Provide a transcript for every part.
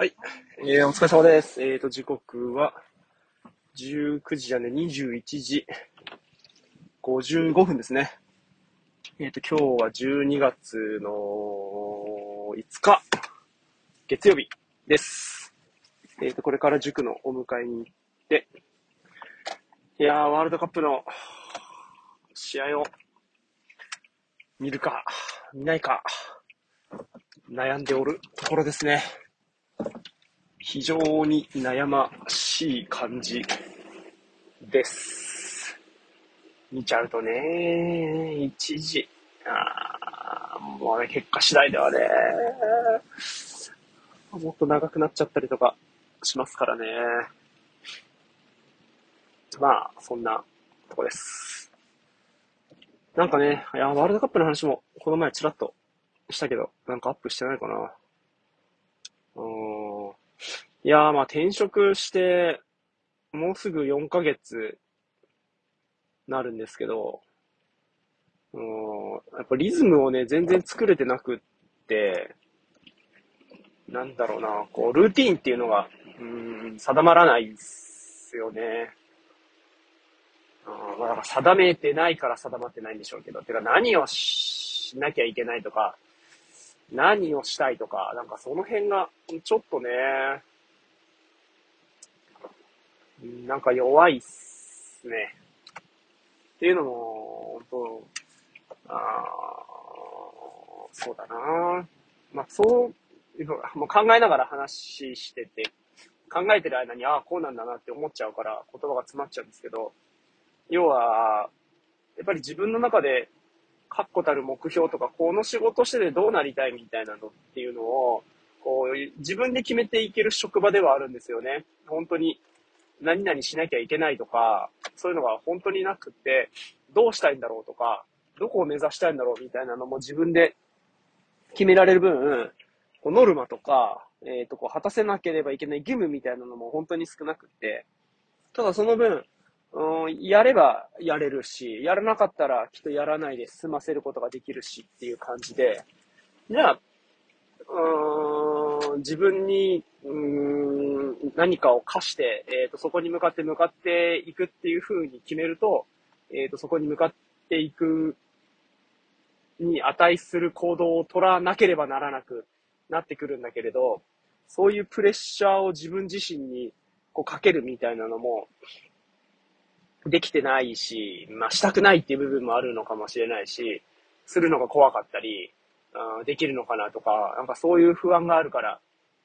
はい。えー、お疲れ様です。えーと、時刻は、19時じゃね、21時55分ですね。えーと、今日は12月の5日、月曜日です。えーと、これから塾のお迎えに行って、いやー、ワールドカップの試合を見るか、見ないか、悩んでおるところですね。非常に悩ましい感じです。見ちゃうとね、一時、あーもうね、結果次第ではね、もっと長くなっちゃったりとかしますからね。まあ、そんなとこです。なんかね、いや、ワールドカップの話もこの前ちらっとしたけど、なんかアップしてないかな。うんいやー、まあ転職して、もうすぐ4ヶ月なるんですけど、うんやっぱリズムをね、全然作れてなくって、なんだろうな、こう、ルーティーンっていうのが、うん、定まらないですよね。うんまあ、だから定めてないから定まってないんでしょうけど、てか何をしなきゃいけないとか、何をしたいとか、なんかその辺が、ちょっとね、なんか弱いっすね。っていうのも、本当あーそうだなまあ、そう、もう考えながら話してて、考えてる間に、ああ、こうなんだなって思っちゃうから、言葉が詰まっちゃうんですけど、要は、やっぱり自分の中で、確固たる目標とか、この仕事しててどうなりたいみたいなのっていうのを、こう、自分で決めていける職場ではあるんですよね。本当に、何々しなきゃいけないとか、そういうのが本当になくって、どうしたいんだろうとか、どこを目指したいんだろうみたいなのも自分で決められる分、こうノルマとか、えっ、と、こう、果たせなければいけない義務みたいなのも本当に少なくって、ただその分、うん、やればやれるし、やらなかったらきっとやらないで済ませることができるしっていう感じで、じゃあ、自分に、うん、何かを課して、えっ、と、そこに向かって向かっていくっていう風に決めると、えっ、と、そこに向かっていくに値する行動を取らなければならなくなってくるんだけれど、そういうプレッシャーを自分自身にこうかけるみたいなのも、できてないし、まあ、したくないっていう部分もあるのかもしれないし、するのが怖かったり、できるのかなとか、なんかそういう不安があるから、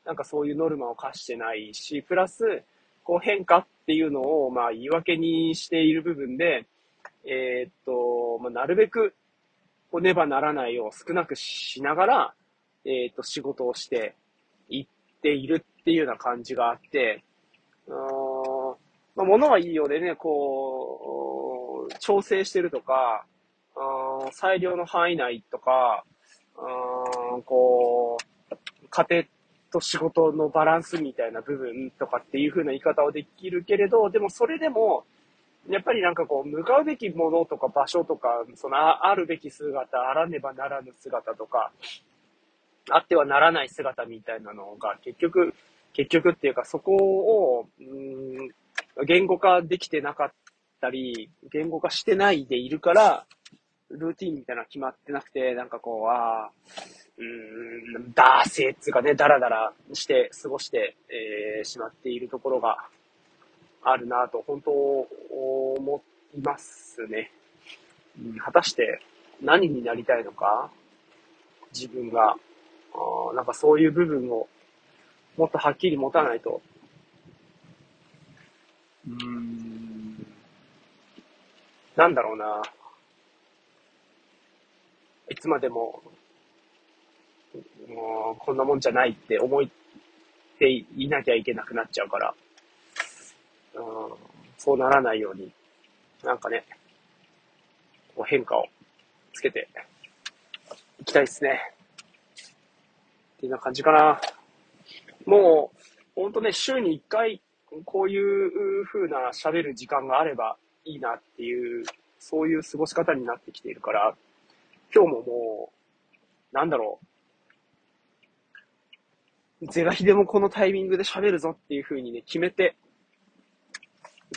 なんかそういうノルマを課してないし、プラス、こう変化っていうのを、まあ言い訳にしている部分で、えーっと、まあ、なるべく、こうねばならないを少なくしながら、えーっと、仕事をしていっているっていうような感じがあって、うーんまあ、物はいいようでね、こう、調整してるとか、あー裁量の範囲内とか、あーこう、家庭と仕事のバランスみたいな部分とかっていう風な言い方をできるけれど、でもそれでも、やっぱりなんかこう、向かうべきものとか場所とか、そのあるべき姿、あらねばならぬ姿とか、あってはならない姿みたいなのが結局、結局っていうかそこを、うん言語化できてなかったり、言語化してないでいるから、ルーティンみたいなの決まってなくて、なんかこう、ああ、うーん、ダーセーっつうかね、ダラダラして過ごして、えーしまっているところがあるなと、本当思いますね。うん果たして何になりたいのか自分が、あーなんかそういう部分をもっとはっきり持たないと、うーん、なんだろうな。いつまでも、もうこんなもんじゃないって思っていなきゃいけなくなっちゃうから、うん、そうならないように、なんかね、こう変化をつけていきたいですね。っていうような感じかな。もう、ほんとね、週に1回、こういう風な喋る時間があればいいなっていう、そういう過ごし方になってきているから、今日ももう、なんだろう。是が非でもこのタイミングで喋るぞっていう風にね、決めて、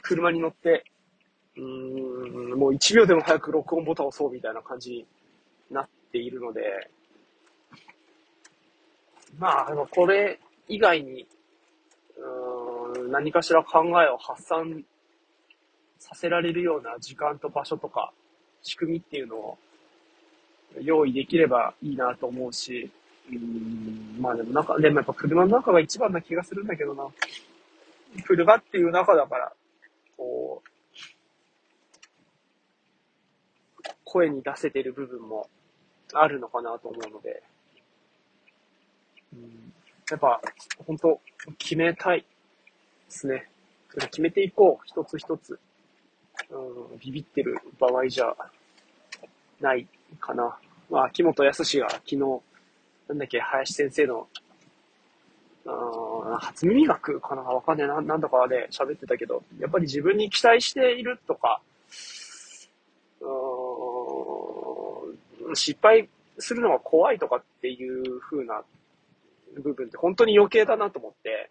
車に乗って、うーん、もう1秒でも早く録音ボタンを押そうみたいな感じになっているので、まあ、あの、これ以外に、うーん、何かしら考えを発散させられるような時間と場所とか、仕組みっていうのを用意できればいいなと思うし、うん、まあでもなんか、でもやっぱ車の中が一番な気がするんだけどな。車っていう中だから、こう、声に出せてる部分もあるのかなと思うので、うん、やっぱ、本当決めたいですね。決めていこう、一つ一つ。うん、ビビってる場合じゃないかな。まあ、秋元康が昨日、なんだっけ、林先生の、あ初耳学かな？わかんねえな、なんだかで喋ってたけど、やっぱり自分に期待しているとか、失敗するのが怖いとかっていう風な部分って本当に余計だなと思って、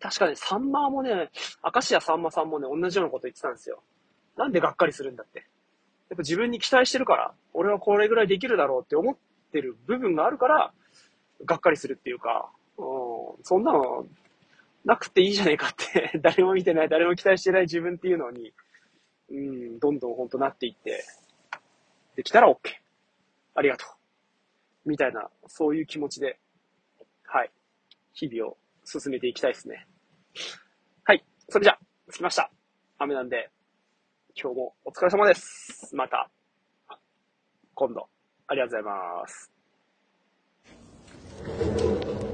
確かにサンマーもね、明石家さんまさんもね、同じようなこと言ってたんですよ。なんでがっかりするんだって。やっぱ自分に期待してるから、俺はこれぐらいできるだろうって思ってる部分があるから、がっかりするっていうか、うん、そんなの、なくていいじゃねえかって 誰も見てない、誰も期待してない自分っていうのに、うん、どんどんほんとなっていって、できたら OK。ありがとう。みたいな、そういう気持ちで、はい、日々を進めていきたいですね。はい、それじゃ、着きました。雨なんで、今日もお疲れ様です。また、今度、ありがとうございます。